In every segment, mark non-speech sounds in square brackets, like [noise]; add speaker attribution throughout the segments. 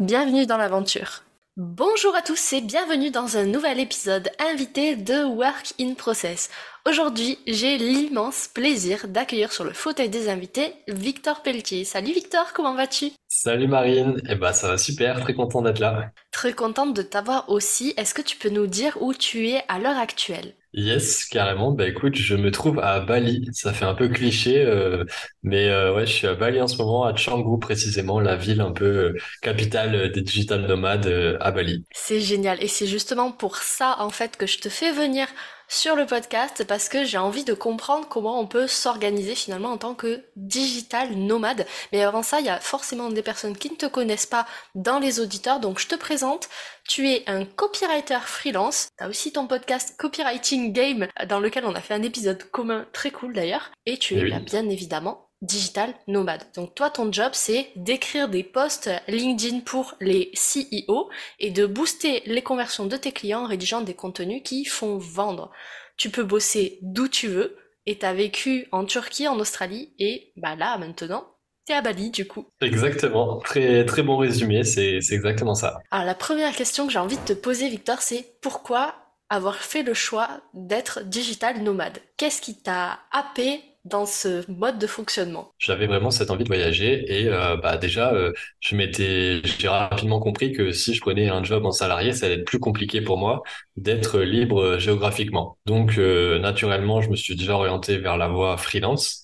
Speaker 1: Bienvenue dans l'aventure. Bonjour à tous et bienvenue dans un nouvel épisode invité de Work in Process. Aujourd'hui, j'ai l'immense plaisir d'accueillir sur le fauteuil des invités Victor Pelletier. Salut Victor, comment vas-tu?
Speaker 2: Salut Marine, eh ben ça va super, très content d'être là.
Speaker 1: Très contente de t'avoir aussi. Est-ce que tu peux nous dire où tu es à l'heure actuelle?
Speaker 2: Yes, carrément. Bah écoute, je me trouve à Bali. Ça fait un peu cliché, euh, mais euh, ouais, je suis à Bali en ce moment, à Canggu précisément, la ville un peu euh, capitale des digital nomades à Bali.
Speaker 1: C'est génial. Et c'est justement pour ça, en fait, que je te fais venir sur le podcast parce que j'ai envie de comprendre comment on peut s'organiser finalement en tant que digital nomade. Mais avant ça, il y a forcément des personnes qui ne te connaissent pas dans les auditeurs, donc je te présente. Tu es un copywriter freelance. Tu as aussi ton podcast Copywriting Game dans lequel on a fait un épisode commun très cool d'ailleurs. Et tu es eh bien évidemment digital nomade. Donc toi, ton job, c'est d'écrire des posts LinkedIn pour les CEO et de booster les conversions de tes clients en rédigeant des contenus qui font vendre. Tu peux bosser d'où tu veux et t'as vécu en Turquie, en Australie et bah là, maintenant, t'es à Bali du coup.
Speaker 2: Exactement, très très bon résumé, c'est exactement ça.
Speaker 1: Alors la première question que j'ai envie de te poser, Victor, c'est pourquoi avoir fait le choix d'être digital nomade? Qu'est-ce qui t'a happé dans ce mode de fonctionnement
Speaker 2: J'avais vraiment cette envie de voyager et euh, bah déjà euh, je m'étais j'ai rapidement compris que si je prenais un job en salarié, ça allait être plus compliqué pour moi d'être libre euh, géographiquement. Donc naturellement, je me suis déjà orienté vers la voie freelance.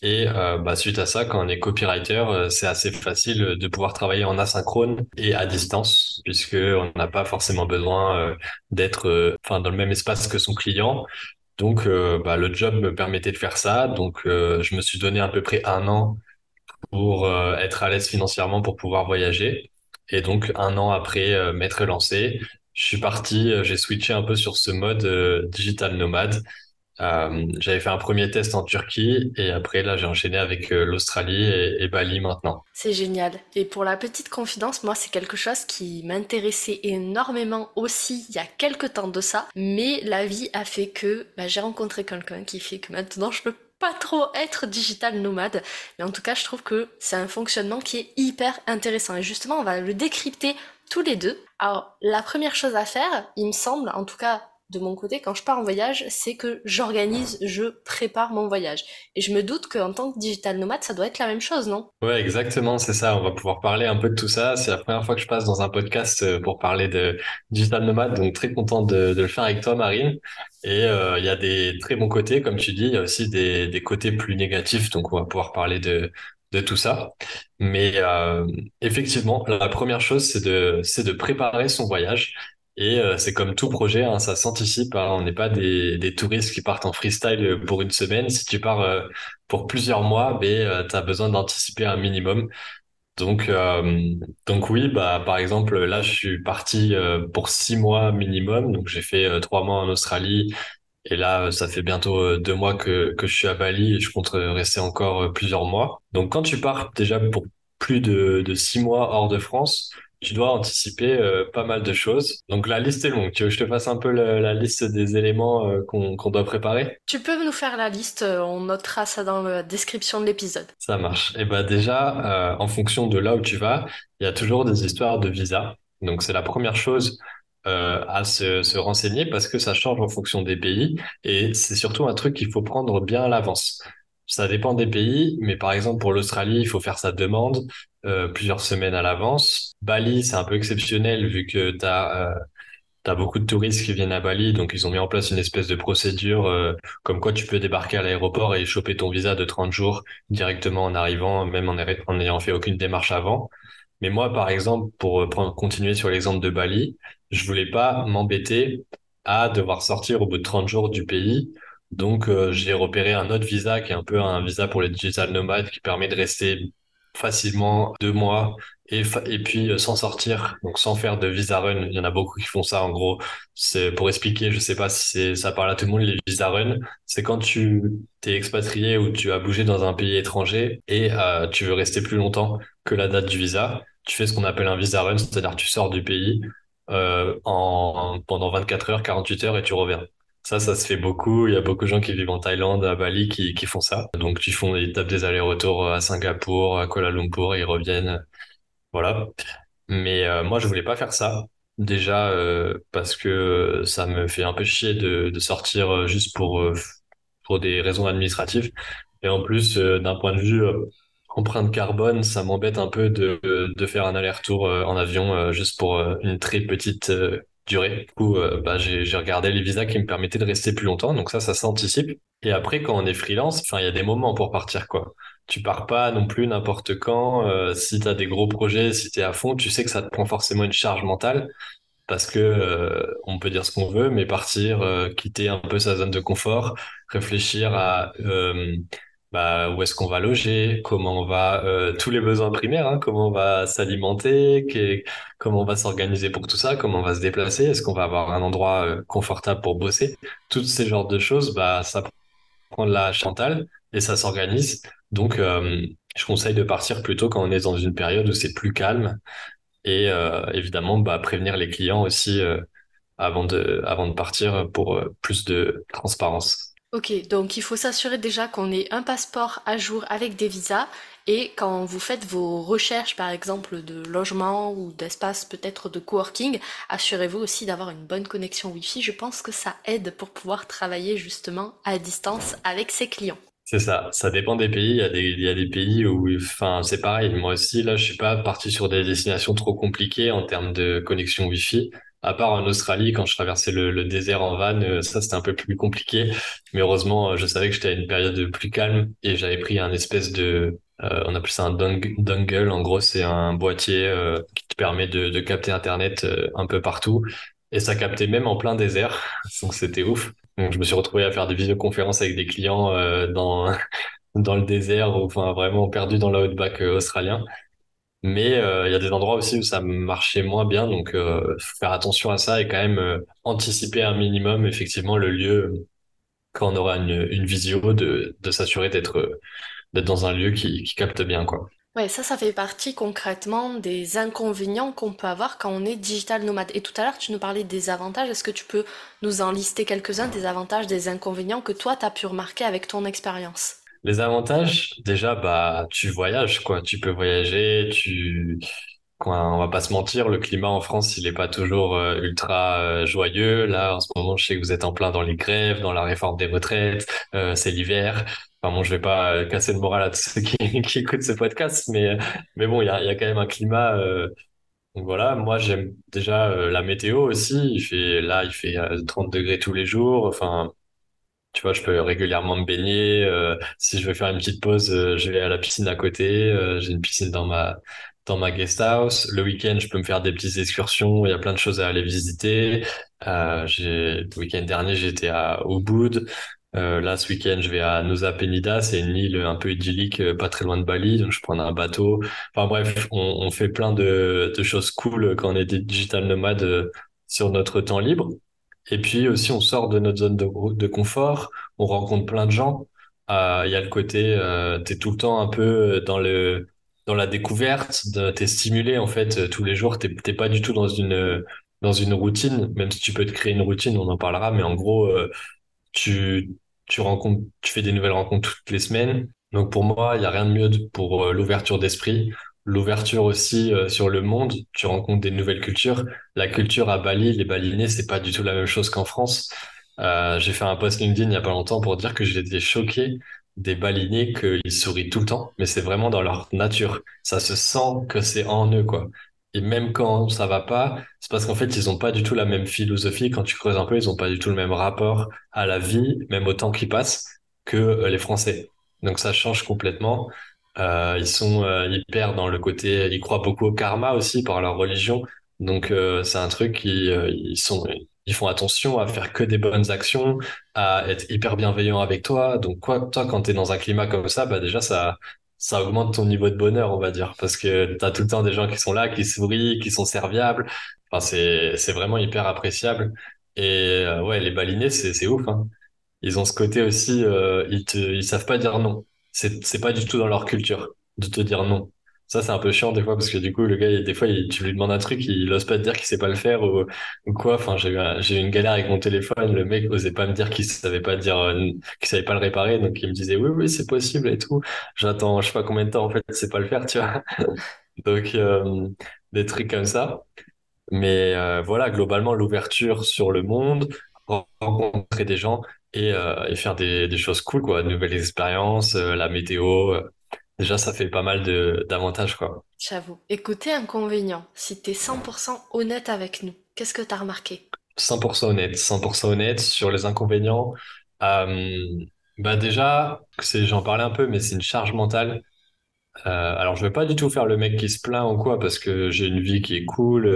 Speaker 2: Et bah, suite à ça, quand on est copywriter, c'est assez facile de pouvoir travailler en asynchrone et à distance, puisque on n'a pas forcément besoin d'être, enfin, dans le même espace que son client. Donc, euh, bah, le job me permettait de faire ça. Donc, euh, je me suis donné à peu près un an pour euh, être à l'aise financièrement pour pouvoir voyager. Et donc, un an après m'être lancé, je suis parti, j'ai switché un peu sur ce mode digital nomade euh, j'avais fait un premier test en Turquie et après là j'ai enchaîné avec euh, l'Australie et, Bali maintenant.
Speaker 1: C'est génial. Et pour la petite confidence, moi c'est quelque chose qui m'intéressait énormément aussi il y a quelques temps de ça, mais la vie a fait que bah, j'ai rencontré quelqu'un qui fait que maintenant je peux pas trop être digital nomade, mais en tout cas je trouve que c'est un fonctionnement qui est hyper intéressant et justement on va le décrypter tous les deux. Alors la première chose à faire, il me semble, en tout cas de mon côté, quand je pars en voyage, c'est que j'organise, je prépare mon voyage. Et je me doute qu'en tant que digital nomade, ça doit être la même chose, non?
Speaker 2: Ouais, exactement, c'est ça. On va pouvoir parler un peu de tout ça. C'est la première fois que je passe dans un podcast euh, pour parler de digital nomade, donc très content de, le faire avec toi, Marine. Et euh, il y a des très bons côtés, comme tu dis, il y a aussi des, côtés plus négatifs, donc on va pouvoir parler de, tout ça. Mais euh, effectivement, la première chose, c'est de préparer son voyage. Et euh, c'est comme tout projet, hein, ça s'anticipe. Hein. on n'est pas des, des, touristes qui partent en freestyle pour une semaine. Si tu pars euh, pour plusieurs mois, ben, euh, tu as besoin d'anticiper un minimum. Donc, donc oui, bah, par exemple, là, je suis parti pour six mois minimum. Donc, j'ai fait trois mois en Australie. Et là, ça fait bientôt deux mois que, que je suis à Bali et je compte rester encore plusieurs mois. Donc, quand tu pars déjà pour plus de six mois hors de France, tu dois anticiper euh, pas mal de choses. Donc la liste est longue. Tu veux que je te fasse un peu la liste des éléments euh, qu'on doit préparer?
Speaker 1: Tu peux nous faire la liste, euh, on notera ça dans la description de l'épisode.
Speaker 2: Ça marche. Et eh ben déjà, en fonction de là où tu vas, il y a toujours des histoires de visa. Donc c'est la première chose à se, se, renseigner parce que ça change en fonction des pays et c'est surtout un truc qu'il faut prendre bien à l'avance. Ça dépend des pays, mais par exemple pour l'Australie, il faut faire sa demande. Euh, plusieurs semaines à l'avance. Bali, c'est un peu exceptionnel vu que tu as, euh, beaucoup de touristes qui viennent à Bali, donc ils ont mis en place une espèce de procédure euh, comme quoi tu peux débarquer à l'aéroport et choper ton visa de 30 jours directement en arrivant, même en, n'ayant fait aucune démarche avant. Mais moi, par exemple, pour continuer sur l'exemple de Bali, je voulais pas m'embêter à devoir sortir au bout de 30 jours du pays. Donc, j'ai repéré un autre visa qui est un peu un visa pour les digital nomades qui permet de rester facilement deux mois et, puis euh, sans sortir, donc sans faire de visa run. Il y en a beaucoup qui font ça. En gros, c'est pour expliquer. Je sais pas si ça parle à tout le monde. Les visa run, c'est quand tu t'es expatrié ou tu as bougé dans un pays étranger et euh, tu veux rester plus longtemps que la date du visa. Tu fais ce qu'on appelle un visa run, c'est-à-dire tu sors du pays euh, en pendant 24 heures, 48 heures et tu reviens. Ça, ça se fait beaucoup. Il y a beaucoup de gens qui vivent en Thaïlande, à Bali, qui, font ça. Donc, ils font, ils tapent des allers-retours à Singapour, à Kuala Lumpur, ils reviennent voilà. Mais euh, moi, je voulais pas faire ça. Déjà euh, parce que ça me fait un peu chier de, sortir euh, juste pour, pour des raisons administratives. Et en plus, d'un point de vue empreinte carbone, ça m'embête un peu de, de faire un aller-retour en avion juste pour une très petite durée. Du coup, bah, j'ai, regardé les visas qui me permettaient de rester plus longtemps. Donc ça, ça s'anticipe. Et après, quand on est freelance, il y a des moments pour partir, quoi tu pars pas non plus n'importe quand. Euh, si tu as des gros projets, si tu es à fond, tu sais que ça te prend forcément une charge mentale parce que euh, on peut dire ce qu'on veut, mais partir, euh, quitter un peu sa zone de confort, réfléchir à bah, où est-ce qu'on va loger, comment on va tous les besoins primaires, hein, comment on va s'alimenter, comment on va s'organiser pour tout ça, comment on va se déplacer, est-ce qu'on va avoir un endroit confortable pour bosser, tous ces genres de choses, bah ça prend de la mentale et ça s'organise. Donc, euh, je conseille de partir plutôt quand on est dans une période où c'est plus calme et euh, évidemment bah, prévenir les clients aussi euh, avant de partir pour plus de transparence.
Speaker 1: Ok, donc il faut s'assurer déjà qu'on ait un passeport à jour avec des visas et quand vous faites vos recherches par exemple de logement ou d'espace peut-être de coworking, assurez-vous aussi d'avoir une bonne connexion Wi-Fi. Je pense que ça aide pour pouvoir travailler justement à distance avec ses clients.
Speaker 2: C'est ça, ça dépend des pays. Il y a des, pays où, enfin, c'est pareil. Moi aussi, là, je suis pas parti sur des destinations trop compliquées en termes de connexion Wi-Fi. À part en Australie, quand je traversais le, désert en van, euh, ça c'était un peu plus compliqué. Mais heureusement, euh, je savais que j'étais à une période plus calme et j'avais pris un espèce de, euh, on appelle ça un dongle. En gros, c'est un boîtier qui te permet de, capter Internet un peu partout. Et ça captait même en plein désert. [laughs] Donc c'était ouf. Donc, je me suis retrouvé à faire des visioconférences avec des clients dans, [laughs] dans le désert, enfin vraiment perdu dans l'outback australien. Mais euh, il y a des endroits aussi où ça marchait moins bien, donc euh, faire attention à ça et quand même anticiper un minimum effectivement le lieu quand on aura une, une visio de, s'assurer d'être d'être dans un lieu qui, qui capte bien quoi.
Speaker 1: Ouais, ça, ça fait partie concrètement des inconvénients qu'on peut avoir quand on est digital nomade. Et tout à l'heure, tu nous parlais des avantages. Est-ce que tu peux nous en lister quelques-uns des avantages, des inconvénients que toi, tu as pu remarquer avec ton expérience?
Speaker 2: Les avantages, déjà, bah, tu voyages, quoi. Tu peux voyager, tu, on va pas se mentir, le climat en France, il est pas toujours euh, ultra euh, joyeux. Là, en ce moment, je sais que vous êtes en plein dans les grèves, dans la réforme des retraites, euh, c'est l'hiver. Enfin bon, je vais pas casser le moral à tous ceux qui, [laughs] écoutent ce podcast, mais mais bon, il y a, y a quand même un climat. Donc voilà, moi j'aime déjà la météo aussi. Il fait là, il fait 30 degrés tous les jours. Enfin, tu vois, je peux régulièrement me baigner. si je veux faire une petite pause, je vais à la piscine à côté. j'ai une piscine dans ma dans ma guest house. Le week-end, je peux me faire des petites excursions. Il y a plein de choses à aller visiter. j'ai le week-end dernier, j'étais à Ubud. Euh, là, ce week-end, je vais à Nusa Penida, c'est une île un peu idyllique, euh, pas très loin de Bali, donc je prends un bateau. Enfin bref, on, on fait plein de, de, choses cool quand on est des digital nomades euh, sur notre temps libre. Et puis aussi, on sort de notre zone de, confort, on rencontre plein de gens. Euh, il y a le côté, euh, tu es tout le temps un peu dans le dans la découverte, t'es stimulé en fait tous les jours, t'es pas du tout dans une routine, même si tu peux te créer une routine, on en parlera, mais en gros tu, tu rencontres, tu fais des nouvelles rencontres toutes les semaines. Donc pour moi, il n'y a rien de mieux pour euh, l'ouverture d'esprit. L'ouverture aussi euh, sur le monde, tu rencontres des nouvelles cultures. La culture à Bali, les Balinais, c'est pas du tout la même chose qu'en France. Euh, j'ai fait un post LinkedIn il y a pas longtemps pour dire que j'étais choqué des Balinais qu'ils sourient tout le temps, mais c'est vraiment dans leur nature. Ça se sent que c'est en eux, quoi. Et même quand ça va pas, c'est parce qu'en fait, ils ont pas du tout la même philosophie. Quand tu creuses un peu, ils ont pas du tout le même rapport à la vie, même au temps qui passe, que euh, les Français. Donc ça change complètement. Euh, ils sont euh, hyper dans le côté, ils croient beaucoup au karma aussi par leur religion. Donc euh, c'est un truc qui ils sont ils font attention à faire que des bonnes actions, à être hyper bienveillants avec toi. Donc quoi, toi quand tu es dans un climat comme ça, bah déjà ça ça augmente ton niveau de bonheur, on va dire, parce que tu as tout le temps des gens qui sont là, qui sourient, qui sont serviables. Enfin, c'est, c'est vraiment hyper appréciable. Et euh, ouais, les balinés, c'est, c'est ouf. Hein. Ils ont ce côté aussi, euh, ils te, ils savent pas dire non. C'est, pas du tout dans leur culture de te dire non. Ça, c'est un peu chiant des fois parce que du coup, le gars, des fois, il, tu lui demandes un truc, il ose pas te dire qu'il sait pas le faire ou, ou quoi. Enfin, j'ai eu, j'ai eu une galère avec mon téléphone. Le mec osait pas me dire qu'il savait pas dire, euh, qu'il savait pas le réparer. Donc, il me disait, oui, oui, c'est possible et tout. J'attends, je sais pas combien de temps, en fait, c'est pas le faire, tu vois. [laughs] Donc, euh, des trucs comme ça. Mais euh, voilà, globalement, l'ouverture sur le monde, rencontrer des gens et, euh, et faire des, des choses cool, quoi, de nouvelles expériences, euh, la météo. euh, déjà, ça fait pas mal d'avantages, quoi.
Speaker 1: J'avoue. Et côté inconvénient, si t'es 100% honnête avec nous, qu'est-ce que t'as remarqué?
Speaker 2: 100% honnête, 100% honnête sur les inconvénients. Euh, bah déjà, j'en parlais un peu, mais c'est une charge mentale. Euh, alors, je vais pas du tout faire le mec qui se plaint ou quoi, parce que j'ai une vie qui est cool,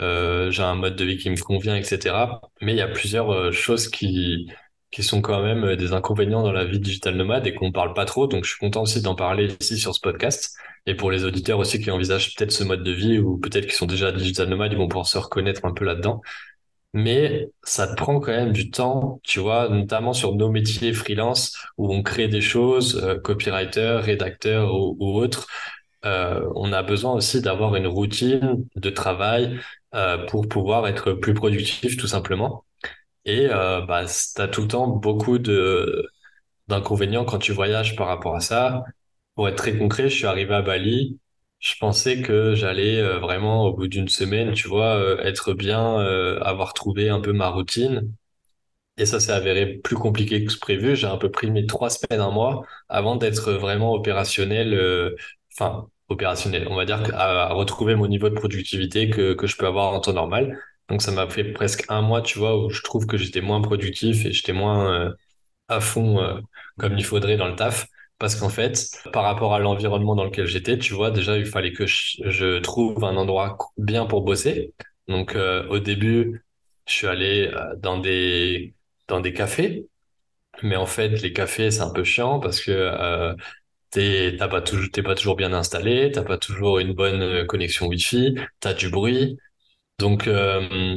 Speaker 2: euh, j'ai un mode de vie qui me convient, etc. Mais il y a plusieurs choses qui, qui sont quand même euh, des inconvénients dans la vie digital nomade et qu'on parle pas trop. Donc, je suis content aussi d'en parler ici sur ce podcast. Et pour les auditeurs aussi qui envisagent peut-être ce mode de vie ou peut-être qui sont déjà digital nomades, ils vont pouvoir se reconnaître un peu là-dedans mais ça prend quand même du temps, tu vois, notamment sur nos métiers freelance où on crée des choses, euh, copywriter, rédacteur ou, ou autre. Euh, on a besoin aussi d'avoir une routine de travail pour pouvoir être plus productif, tout simplement. Et euh, bah, tu as tout le temps beaucoup de d'inconvénients quand tu voyages par rapport à ça. Pour être très concret, je suis arrivé à Bali. Je pensais que j'allais euh, vraiment, au bout d'une semaine, tu vois, euh, être bien, avoir trouvé un peu ma routine. Et ça s'est avéré plus compliqué que prévu. J'ai un peu pris mes trois semaines, un mois, avant d'être vraiment opérationnel, enfin, opérationnel, on va dire, à, à retrouver mon niveau de productivité que, que je peux avoir en temps normal. Donc ça m'a fait presque un mois, tu vois, où je trouve que j'étais moins productif et j'étais moins, euh, à fond euh, comme il faudrait dans le taf. Parce qu'en fait, par rapport à l'environnement dans lequel j'étais, tu vois, déjà, il fallait que je, trouve un endroit bien pour bosser. Donc, euh, au début, je suis allé dans des, dans des cafés. Mais en fait, les cafés, c'est un peu chiant parce que t'es, pas toujours, pas toujours bien installé, t'as pas toujours une bonne connexion Wi-Fi, t'as du bruit. Donc, euh,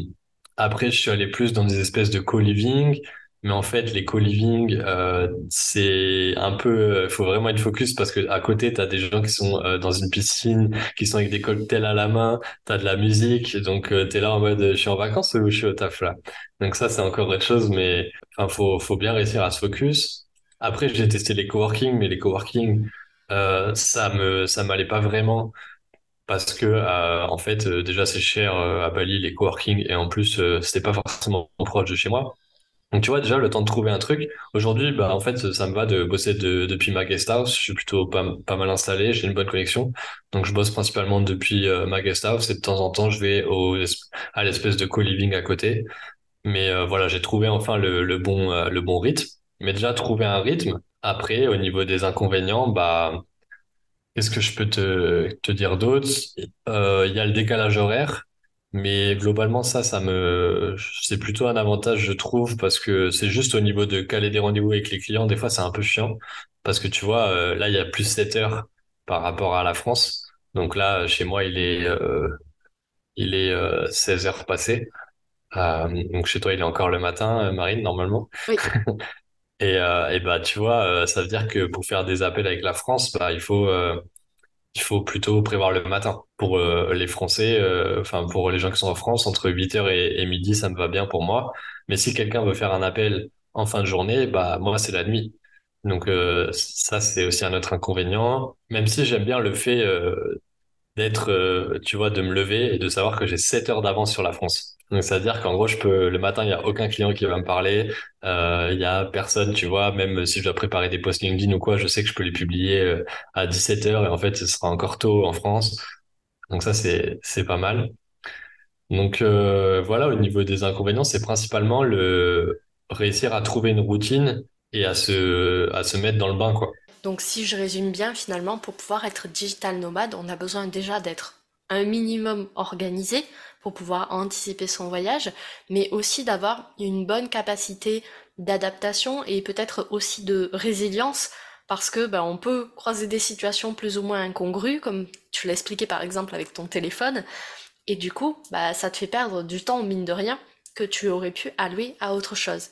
Speaker 2: après, je suis allé plus dans des espèces de co-living. Mais en fait, les co-living, euh, c'est un peu, il faut vraiment être focus parce que à côté, tu as des gens qui sont euh, dans une piscine, qui sont avec des cocktails à la main, tu as de la musique, donc euh, tu es là en mode, je suis en vacances ou je suis au taf là? Donc ça, c'est encore autre chose, mais enfin, faut, faut bien réussir à se focus. Après, j'ai testé les coworking, mais les coworking, euh, ça me, ça m'allait pas vraiment parce que euh, en fait euh, déjà c'est cher euh, à Bali les coworking et en plus euh, c'était pas forcément proche de chez moi. Donc tu vois déjà le temps de trouver un truc. Aujourd'hui bah en fait ça me va de bosser de- depuis ma guest house. Je suis plutôt pas, pas mal installé, j'ai une bonne connexion. Donc je bosse principalement depuis euh, ma guest house et de temps en temps je vais au à l'espèce de co-living à côté. Mais euh, voilà j'ai trouvé enfin le, le bon le bon rythme. Mais déjà trouver un rythme. Après au niveau des inconvénients bah Qu'est-ce que je peux te, te dire d'autre? Euh, Il y a le décalage horaire, mais globalement, ça, ça me, c'est plutôt un avantage, je trouve, parce que c'est juste au niveau de caler des rendez-vous avec les clients. Des fois, c'est un peu chiant, parce que tu vois, euh, là, il y a plus 7 heures par rapport à la France. Donc là, chez moi, il est, euh, il est euh, 16 heures passées. Euh, donc chez toi, il est encore le matin, Marine, normalement.
Speaker 1: Oui. [laughs]
Speaker 2: Et, euh, et bah, tu vois, euh, ça veut dire que pour faire des appels avec la France, bah, il faut, euh, il faut plutôt prévoir le matin. Pour les Français, enfin pour les gens qui sont en France, entre 8h et, et midi, ça me va bien pour moi. Mais si quelqu'un veut faire un appel en fin de journée, bah moi c'est la nuit. Donc ça c'est aussi un autre inconvénient. Même si j'aime bien le fait d'être, tu vois, de me lever et de savoir que j'ai 7 heures d'avance sur la France. Donc, c'est-à-dire qu'en gros, je peux, le matin, il n'y a aucun client qui va me parler. Euh, il y a personne, tu vois, même si je dois préparer des posts LinkedIn ou quoi, je sais que je peux les publier euh, à 17 heures et en fait, ce sera encore tôt en France. Donc ça, c'est, c'est pas mal. Donc, euh, voilà, au niveau des inconvénients, c'est principalement le réussir à trouver une routine et à se, à se mettre dans le bain, quoi.
Speaker 1: Donc si je résume bien, finalement, pour pouvoir être digital nomade, on a besoin déjà d'être un minimum organisé pour pouvoir anticiper son voyage, mais aussi d'avoir une bonne capacité d'adaptation et peut-être aussi de résilience parce que ben, on peut croiser des situations plus ou moins incongrues, comme tu l'as expliqué par exemple avec ton téléphone, et du coup, bah, ça te fait perdre du temps, mine de rien, que tu aurais pu allouer à autre chose.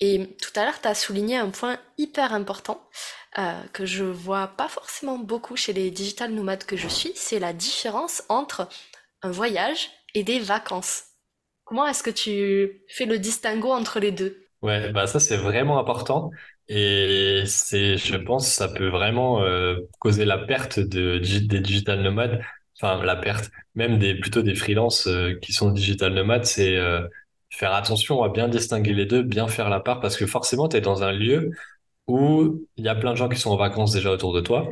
Speaker 1: Et tout à l'heure, tu as souligné un point hyper important euh, que je vois pas forcément beaucoup chez les digital nomades que je suis, c'est la différence entre un voyage et des vacances. Comment est-ce que tu fais le distinguo entre les deux?
Speaker 2: Ouais, bah ça c'est vraiment important et c'est, je pense, ça peut vraiment euh, causer la perte de, des digital nomades. Enfin, la perte, même des plutôt des freelances euh, qui sont digital nomades, c'est euh, faire attention à bien distinguer les deux, bien faire la part, parce que forcément, tu es dans un lieu où il y a plein de gens qui sont en vacances déjà autour de toi.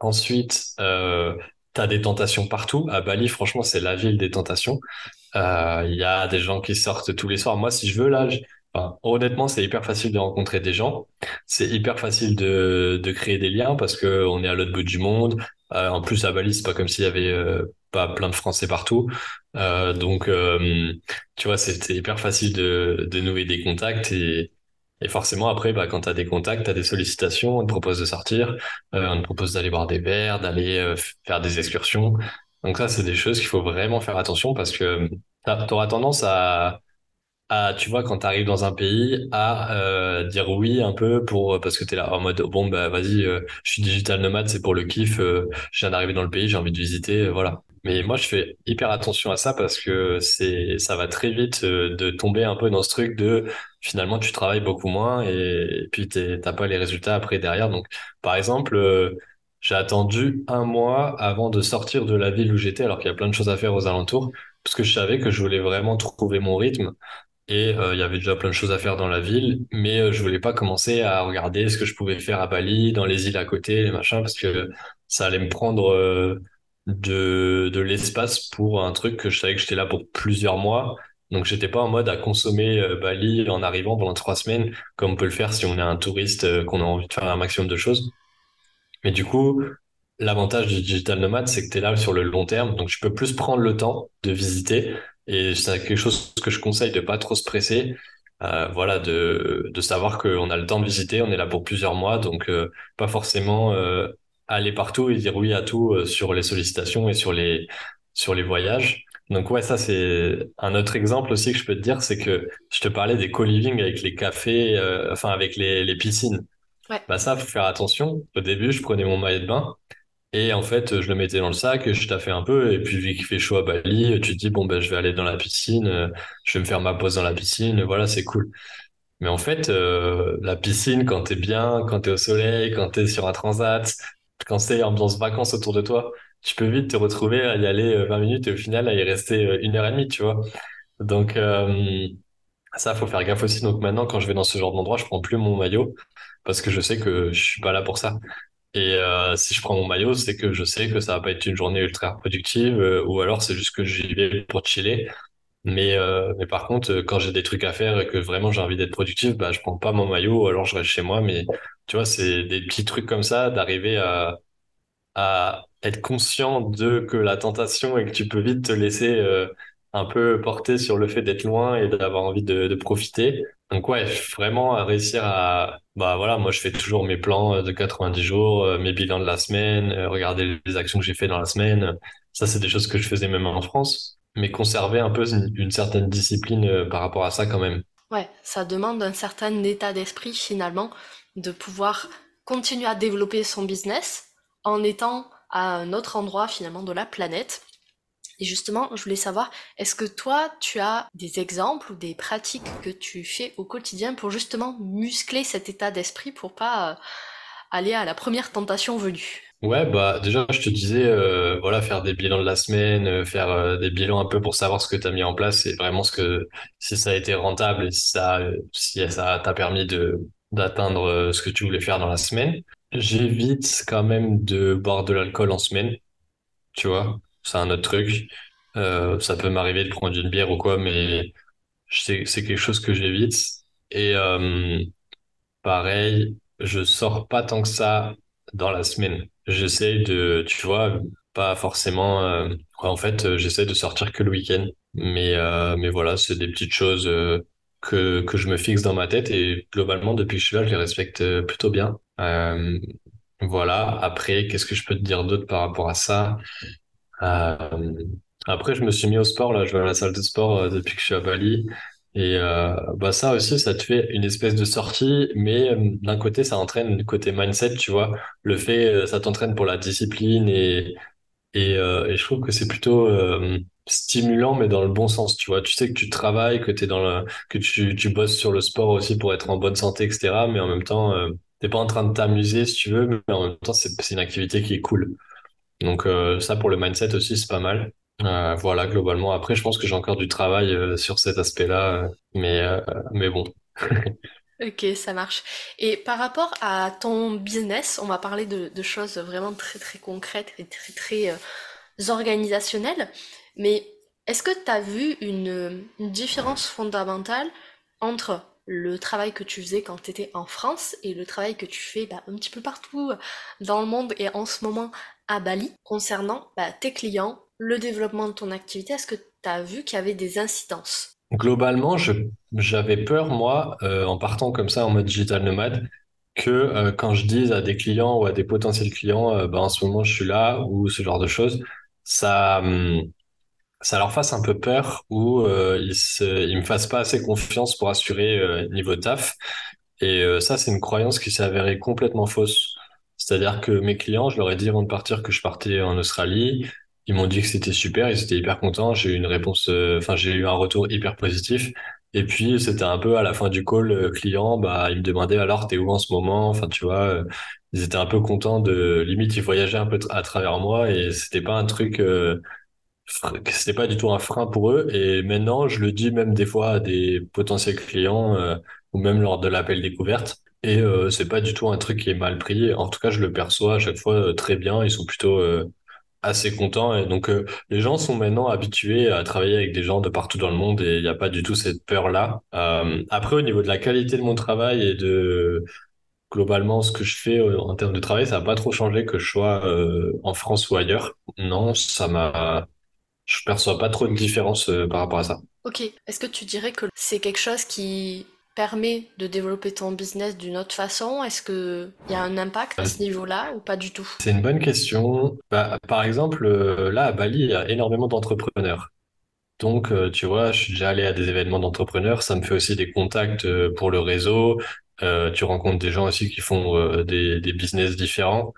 Speaker 2: Ensuite, tu as des tentations partout. À Bali, franchement, c'est la ville des tentations. Euh, Il y a des gens qui sortent tous les soirs. Moi, si je veux, là, honnêtement, c'est hyper facile de rencontrer des gens. C'est hyper facile de, de créer des liens parce que on est à l'autre bout du monde. Euh, en plus, à Bali, c'est pas comme s'il y avait euh, pas plein de Français partout. Euh, donc, euh, tu vois, c'est hyper facile de, de nouer des contacts et, et forcément, après, bah, quand tu as des contacts, tu as des sollicitations, on te propose de sortir, euh, on te propose d'aller boire des verres, d'aller faire des excursions. Donc ça, c'est des choses qu'il faut vraiment faire attention parce que tu auras tendance à à, tu vois, quand tu arrives dans un pays, à euh, dire oui un peu pour parce que tu es là en mode bon bah vas-y, euh, je suis digital nomade, c'est pour le kiff, euh, je viens d'arriver dans le pays, j'ai envie de visiter, voilà. Mais moi, je fais hyper attention à ça parce que c'est ça va très vite de tomber un peu dans ce truc de finalement tu travailles beaucoup moins et, et puis t'as pas les résultats après derrière. Donc, par exemple. J'ai attendu un mois avant de sortir de la ville où j'étais, alors qu'il y a plein de choses à faire aux alentours, parce que je savais que je voulais vraiment trouver mon rythme et euh, il y avait déjà plein de choses à faire dans la ville, mais euh, je voulais pas commencer à regarder ce que je pouvais faire à Bali, dans les îles à côté, les machins, parce que ça allait me prendre euh, de, de l'espace pour un truc que je savais que j'étais là pour plusieurs mois. Donc j'étais pas en mode à consommer Bali en arrivant pendant trois semaines, comme on peut le faire si on est un touriste, qu'on a envie de faire un maximum de choses. Mais du coup, l'avantage du digital nomade, c'est que tu es là sur le long terme, donc je peux plus prendre le temps de visiter et c'est quelque chose que je conseille de pas trop se presser. Euh, voilà, de, de savoir qu'on a le temps de visiter, on est là pour plusieurs mois, donc euh, pas forcément euh, aller partout et dire oui à tout euh, sur les sollicitations et sur les sur les voyages. Donc ouais, ça c'est un autre exemple aussi que je peux te dire, c'est que je te parlais des co-living avec les cafés, euh, enfin avec les, les piscines.
Speaker 1: Ouais.
Speaker 2: Bah ça, faut faire attention. Au début, je prenais mon maillot de bain et en fait, je le mettais dans le sac, je taffais un peu, et puis vu qu'il fait chaud à Bali, tu te dis, bon, ben, je vais aller dans la piscine, euh, je vais me faire ma pause dans la piscine, voilà, c'est cool. Mais en fait, euh, la piscine, quand t'es bien, quand t'es au soleil, quand t'es sur un transat, quand c'est ambiance vacances autour de toi, tu peux vite te retrouver à y aller 20 euh, minutes et au final à y rester une heure et demie, tu vois. Donc, euh, ça, faut faire gaffe aussi. Donc maintenant, quand je vais dans ce genre d'endroit, je prends plus mon maillot parce que je sais que je suis pas là pour ça. Et euh, si je prends mon maillot, c'est que je sais que ça va pas être une journée ultra productive, euh, ou alors c'est juste que j'y vais pour chiller. Mais, euh, mais par contre, quand j'ai des trucs à faire et que vraiment j'ai envie d'être productif, bah je prends pas mon maillot, ou alors je reste chez moi. Mais tu vois, c'est des petits trucs comme ça, d'arriver à, à être conscient de que la tentation et que tu peux vite te laisser un peu porter sur le fait d'être loin et d'avoir envie de, profiter. Donc ouais, vraiment à réussir à bah voilà, moi je fais toujours mes plans euh, de 90 jours, euh, mes bilans de la semaine, euh, regarder les actions que j'ai fait dans la semaine. Ça c'est des choses que je faisais même en France, mais conserver un peu une, certaine discipline par rapport à ça quand même.
Speaker 1: Ouais, ça demande un certain état d'esprit finalement de pouvoir continuer à développer son business en étant à un autre endroit finalement de la planète et justement, je voulais savoir, est-ce que toi, tu as des exemples ou des pratiques que tu fais au quotidien pour justement muscler cet état d'esprit pour pas euh, aller à la première tentation venue?
Speaker 2: Ouais, bah déjà, je te disais, euh, voilà, faire des bilans de la semaine, euh, faire des bilans un peu pour savoir ce que tu as mis en place et vraiment ce que si ça a été rentable et si ça, si ça t'a permis de d'atteindre ce que tu voulais faire dans la semaine. J'évite quand même de boire de l'alcool en semaine, tu vois c'est un autre truc. Euh, ça peut m'arriver de prendre une bière ou quoi, mais c'est quelque chose que j'évite. Et euh, pareil, je sors pas tant que ça dans la semaine. J'essaie de, tu vois, pas forcément. Euh, en fait, j'essaie de sortir que le week-end. Mais mais voilà, c'est des petites choses que que je me fixe dans ma tête et globalement depuis que je suis là, je les respecte plutôt bien. Voilà. Après, qu'est-ce que je peux te dire d'autre par rapport à ça? Euh, après, je me suis mis au sport, là, je vais à la salle de sport euh, depuis que je suis à Bali. Et euh, bah ça aussi, ça te fait une espèce de sortie, mais d'un côté, ça entraîne le côté mindset, tu vois. Le fait, euh, ça t'entraîne pour la discipline et, et, et je trouve que c'est plutôt stimulant, mais dans le bon sens, tu vois. Tu sais que tu travailles, que t'es dans le, que tu, tu bosses sur le sport aussi pour être en bonne santé, etc. Mais en même temps, t'es pas en train de t'amuser, si tu veux, mais en même temps, c'est une activité qui est cool. Donc euh, ça pour le mindset aussi c'est pas mal. Euh, voilà globalement. Après je pense que j'ai encore du travail euh, sur cet aspect-là, mais bon. [laughs]
Speaker 1: Ok, ça marche. Et par rapport à ton business, on va parler de, choses vraiment très très concrètes et très très organisationnelles. Mais est-ce que tu as vu une, une différence fondamentale entre le travail que tu faisais quand tu étais en France et le travail que tu fais bah, un petit peu partout dans le monde et en ce moment à Bali concernant bah, tes clients, le développement de ton activité? Est-ce que tu as vu qu'il y avait des incidences?
Speaker 2: Globalement j'avais peur moi euh, en partant comme ça en mode digital nomade que euh, quand je dise à des clients ou à des potentiels clients euh, bah, en ce moment je suis là ou ce genre de choses ça hum, leur fasse un peu peur ou ils ils me fassent pas assez confiance pour assurer niveau taf. Et ça, c'est une croyance qui s'est avérée complètement fausse. C'est-à-dire que mes clients, je leur ai dit avant de partir que je partais en Australie. Ils m'ont dit que c'était super, ils étaient hyper contents. J'ai eu une réponse, euh, enfin, j'ai eu un retour hyper positif. Et puis, c'était un peu à la fin du call euh, client, bah, ils me demandaient alors, t'es où en ce moment? Enfin, tu vois, euh, ils étaient un peu contents de, limite, ils voyageaient un peu à travers moi et c'était pas un truc, c'était pas du tout un frein pour eux. Et maintenant, je le dis même des fois à des potentiels clients, ou même lors de l'appel découverte. Et euh, c'est pas du tout un truc qui est mal pris. En tout cas, je le perçois à chaque fois euh, très bien. Ils sont plutôt euh, assez contents. Et donc, euh, les gens sont maintenant habitués à travailler avec des gens de partout dans le monde et il n'y a pas du tout cette peur-là. Après, au niveau de la qualité de mon travail et de globalement ce que je fais en termes de travail, ça n'a pas trop changé que je sois en France ou ailleurs. Non, ça m'a je perçois pas trop de différence par rapport à ça.
Speaker 1: Ok, est-ce que tu dirais que c'est quelque chose qui permet de développer ton business d'une autre façon? Est-ce que il y a un impact à
Speaker 2: Euh,
Speaker 1: ce niveau-là ou pas du tout?
Speaker 2: C'est une bonne question. Bah, par exemple, euh, là à Bali, il y a énormément d'entrepreneurs. Donc, euh, tu vois, je suis déjà allé à des événements d'entrepreneurs. Ça me fait aussi des contacts euh, pour le réseau. Euh, tu rencontres des gens aussi qui font euh, des, des business différents.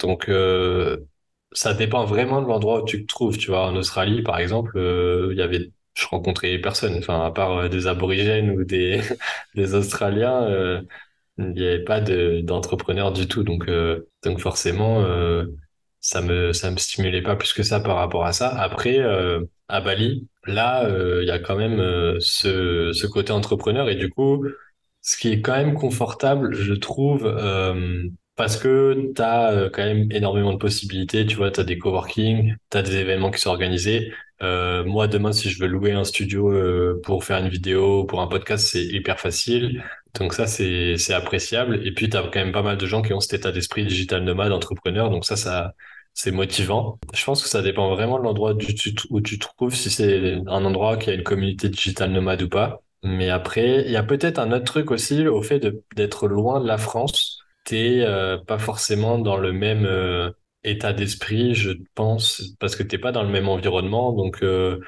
Speaker 2: Donc, euh, ça dépend vraiment de l'endroit où tu te trouves. Tu vois, en Australie, par exemple, euh, il y avait, je rencontrais personne. Enfin, à part euh, des aborigènes ou des, [laughs] des Australiens. euh, Il n'y avait pas de d'entrepreneur du tout, donc euh, donc forcément ça me ça me stimulait pas plus que ça par rapport à ça. Après à Bali, là il y a quand même ce ce côté entrepreneur et du coup ce qui est quand même confortable, je trouve, parce que tu as quand même énormément de possibilités. Tu vois, tu as des coworking, tu as des événements qui sont organisés. Euh, moi, demain, si je veux louer un studio euh, pour faire une vidéo, pour un podcast, c'est hyper facile. Donc ça, c'est c'est appréciable. Et puis, tu as quand même pas mal de gens qui ont cet état d'esprit digital nomade, entrepreneur. Donc ça, ça c'est motivant. Je pense que ça dépend vraiment de l'endroit où tu, trouves, si c'est un endroit qui a une communauté digital nomade ou pas. Mais après, il y a peut-être un autre truc aussi, au fait d'être loin de la France. T'es euh, pas forcément dans le même euh, état d'esprit, je pense, parce que t'es pas dans le même environnement. Donc, euh,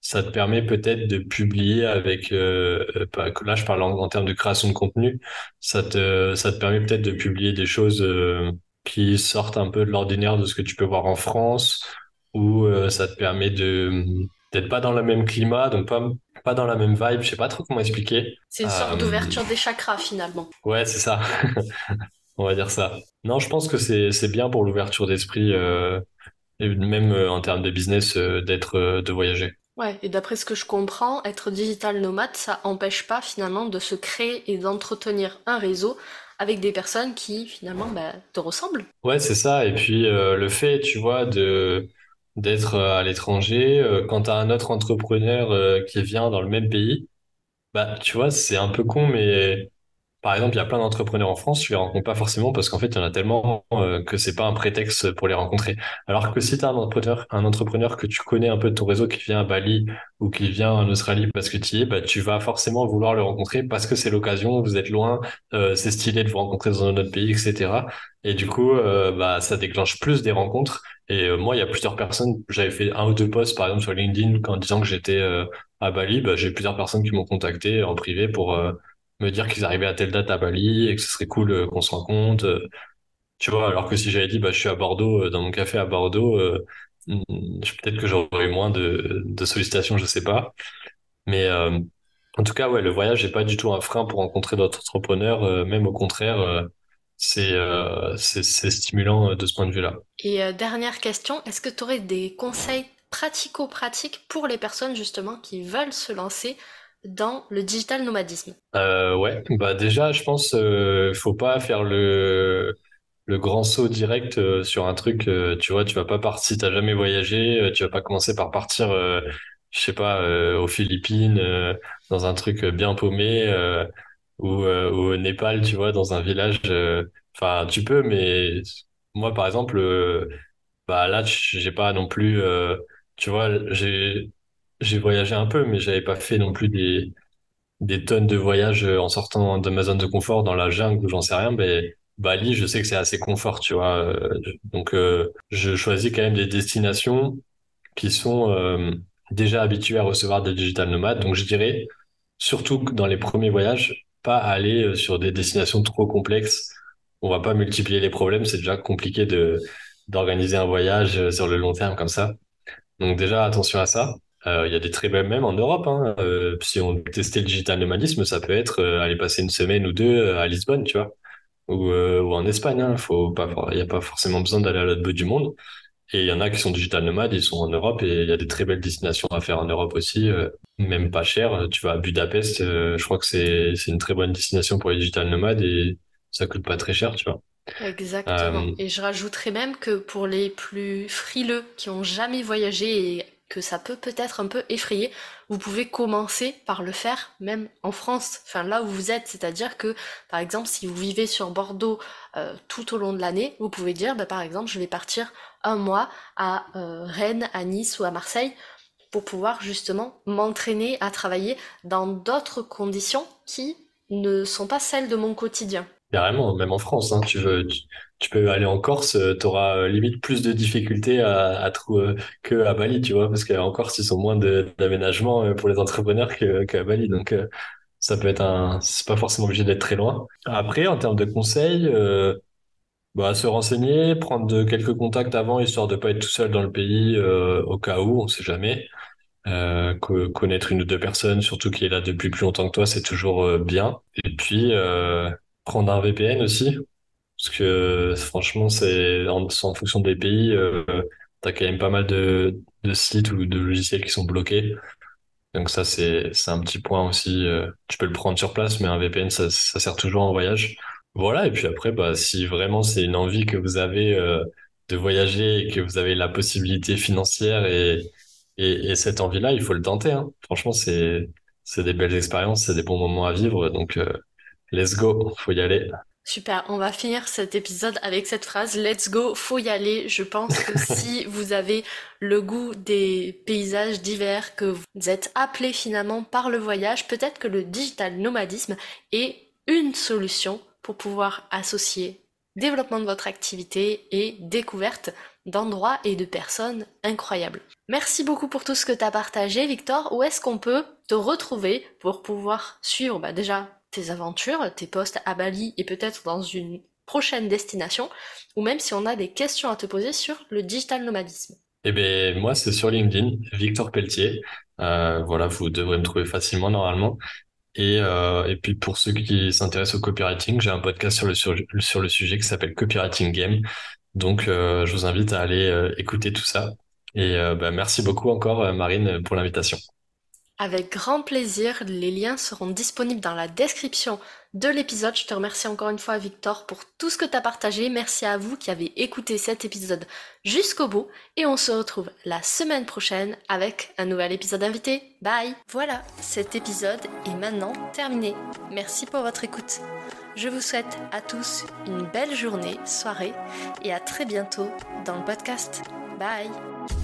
Speaker 2: ça te permet peut-être de publier avec, euh, euh, là je parle en, en termes de création de contenu, ça te, ça te permet peut-être de publier des choses euh, qui sortent un peu de l'ordinaire de ce que tu peux voir en France, ou euh, ça te permet de d'être pas dans le même climat, donc pas, pas dans la même vibe, je sais pas trop comment expliquer.
Speaker 1: C'est une sorte d'ouverture des chakras finalement.
Speaker 2: ouais, c'est ça, [laughs] on va dire ça. Non, je pense que c'est bien pour l'ouverture d'esprit, euh, et même euh, en termes de business, euh, d'être, de voyager.
Speaker 1: Ouais, et d'après ce que je comprends, être digital nomade, ça empêche pas finalement de se créer et d'entretenir un réseau avec des personnes qui finalement bah, te ressemblent.
Speaker 2: Ouais, c'est ça. Et puis le fait, tu vois, de d'être à l'étranger, quand tu as un autre entrepreneur qui vient dans le même pays, bah tu vois, c'est un peu con, mais par exemple, il y a plein d'entrepreneurs en France, tu les rencontres pas forcément parce qu'en fait, il y en a tellement euh, que c'est pas un prétexte pour les rencontrer. Alors que si tu as un entrepreneur, un entrepreneur que tu connais un peu de ton réseau qui vient à Bali ou qui vient en Australie parce que tu y es, bah, tu vas forcément vouloir le rencontrer parce que c'est l'occasion, vous êtes loin, euh, c'est stylé de vous rencontrer dans un autre pays, etc. Et du coup, euh, bah, ça déclenche plus des rencontres. Et euh, moi, il y a plusieurs personnes, j'avais fait un ou deux posts, par exemple, sur LinkedIn, en disant que j'étais à Bali, bah, j'ai plusieurs personnes qui m'ont contacté en privé pour me dire qu'ils arrivaient à telle date à Bali et que ce serait cool euh, qu'on se rencontre. Euh, tu vois, alors que si j'avais dit, bah, je suis à Bordeaux, euh, dans mon café à Bordeaux, hmm, peut-être que j'aurais moins de, sollicitations, je sais pas. Mais en tout cas, ouais, le voyage n'est pas du tout un frein pour rencontrer d'autres entrepreneurs, même au contraire, c'est c'est stimulant de ce point de vue-là.
Speaker 1: Et dernière question, est-ce que tu aurais des conseils pratico-pratiques pour les personnes justement qui veulent se lancer dans le digital nomadisme
Speaker 2: euh, Ouais, bah déjà, je pense euh, faut pas faire le le grand saut direct euh, sur un truc. Euh, tu vois, tu vas pas partir si t'as jamais voyagé, tu vas pas commencer par partir, je sais pas, aux Philippines, dans un truc bien paumé, ou, ou au Népal, tu vois, dans un village. Enfin, tu peux, mais moi, par exemple, bah là, j'ai pas non plus. tu vois, j'ai j'ai voyagé un peu, mais j'avais pas fait non plus des, des tonnes de voyages en sortant de ma zone de confort dans la jungle ou j'en sais rien. Mais Bali, je sais que c'est assez confort, tu vois. Euh, donc, euh, je choisis quand même des destinations qui sont euh, déjà habituées à recevoir des digital nomades. Donc, je dirais, surtout dans les premiers voyages, pas aller sur des destinations trop complexes. On va pas multiplier les problèmes. C'est déjà compliqué de d'organiser un voyage sur le long terme comme ça. Donc déjà, attention à ça. Euh, il y a des très belles, même en Europe. Hein, euh, si on testait le digital nomadisme, ça peut être euh, aller passer une semaine ou deux à Lisbonne, tu vois, ou, ou en Espagne. Hein, faut pas, il n'y a pas forcément besoin d'aller à l'autre bout du monde. Et il y en a qui sont digital nomades, ils sont en Europe et il y a des très belles destinations à faire en Europe aussi, même pas cher. Tu vas à Budapest, je crois que c'est c'est une très bonne destination pour les digital nomades et ça coûte pas très cher, tu vois.
Speaker 1: Exactement. Et je rajouterais même que pour les plus frileux qui ont jamais voyagé et que ça peut peut-être un peu effrayer, vous pouvez commencer par le faire même en France, enfin là où vous êtes, c'est-à-dire que par exemple si vous vivez sur Bordeaux euh, tout au long de l'année, vous pouvez dire bah, par exemple je vais partir un mois à euh, Rennes, à Nice ou à Marseille pour pouvoir justement m'entraîner à travailler dans d'autres conditions qui ne sont pas celles de mon quotidien.
Speaker 2: Carrément, même en France, hein, tu veux, peux aller en Corse, euh, tu auras euh, limite plus de difficultés à, trouver que à Bali, tu vois, parce qu'en Corse, ils sont moins d'aménagement euh, pour les entrepreneurs qu'à Bali. Donc, ça peut être un, c'est pas forcément obligé d'être très loin. Après, en termes de conseils, bah, se renseigner, prendre quelques contacts avant, histoire de pas être tout seul dans le pays, au cas où, on sait jamais. connaître une ou deux personnes, surtout qui est là depuis plus longtemps que toi, c'est toujours bien. Et puis, prendre un VPN aussi, parce que franchement, c'est en, fonction des pays, euh, tu as quand même pas mal de, sites ou de logiciels qui sont bloqués. Donc ça, c'est un petit point aussi. Euh, tu peux le prendre sur place, mais un VPN, ça, sert toujours en voyage. Voilà, et puis après, bah, si vraiment c'est une envie que vous avez euh, de voyager et que vous avez la possibilité financière et, et, et cette envie-là, il faut le tenter. Hein. Franchement, c'est c'est des belles expériences, c'est des bons moments à vivre. Donc, euh, Let's go, faut y aller.
Speaker 1: Super, on va finir cet épisode avec cette phrase Let's go, faut y aller. Je pense que [laughs] si vous avez le goût des paysages divers, que vous êtes appelé finalement par le voyage, peut-être que le digital nomadisme est une solution pour pouvoir associer développement de votre activité et découverte d'endroits et de personnes incroyables. Merci beaucoup pour tout ce que tu as partagé, Victor. Où est-ce qu'on peut te retrouver pour pouvoir suivre? Bah déjà tes aventures, tes postes à Bali et peut-être dans une prochaine destination, ou même si on a des questions à te poser sur le digital nomadisme.
Speaker 2: Eh bien, moi, c'est sur LinkedIn, Victor Pelletier. Euh, voilà, vous devrez me trouver facilement normalement. Et, euh, et puis pour ceux qui s'intéressent au copywriting, j'ai un podcast sur le, sur, le sujet qui s'appelle Copywriting Game. Donc, euh, je vous invite à aller écouter tout ça. Et bah, merci beaucoup encore, Marine, pour l'invitation.
Speaker 1: Avec grand plaisir, les liens seront disponibles dans la description de l'épisode. Je te remercie encore une fois Victor pour tout ce que tu as partagé. Merci à vous qui avez écouté cet épisode jusqu'au bout. Et on se retrouve la semaine prochaine avec un nouvel épisode invité. Bye Voilà, cet épisode est maintenant terminé. Merci pour votre écoute. Je vous souhaite à tous une belle journée, soirée et à très bientôt dans le podcast. Bye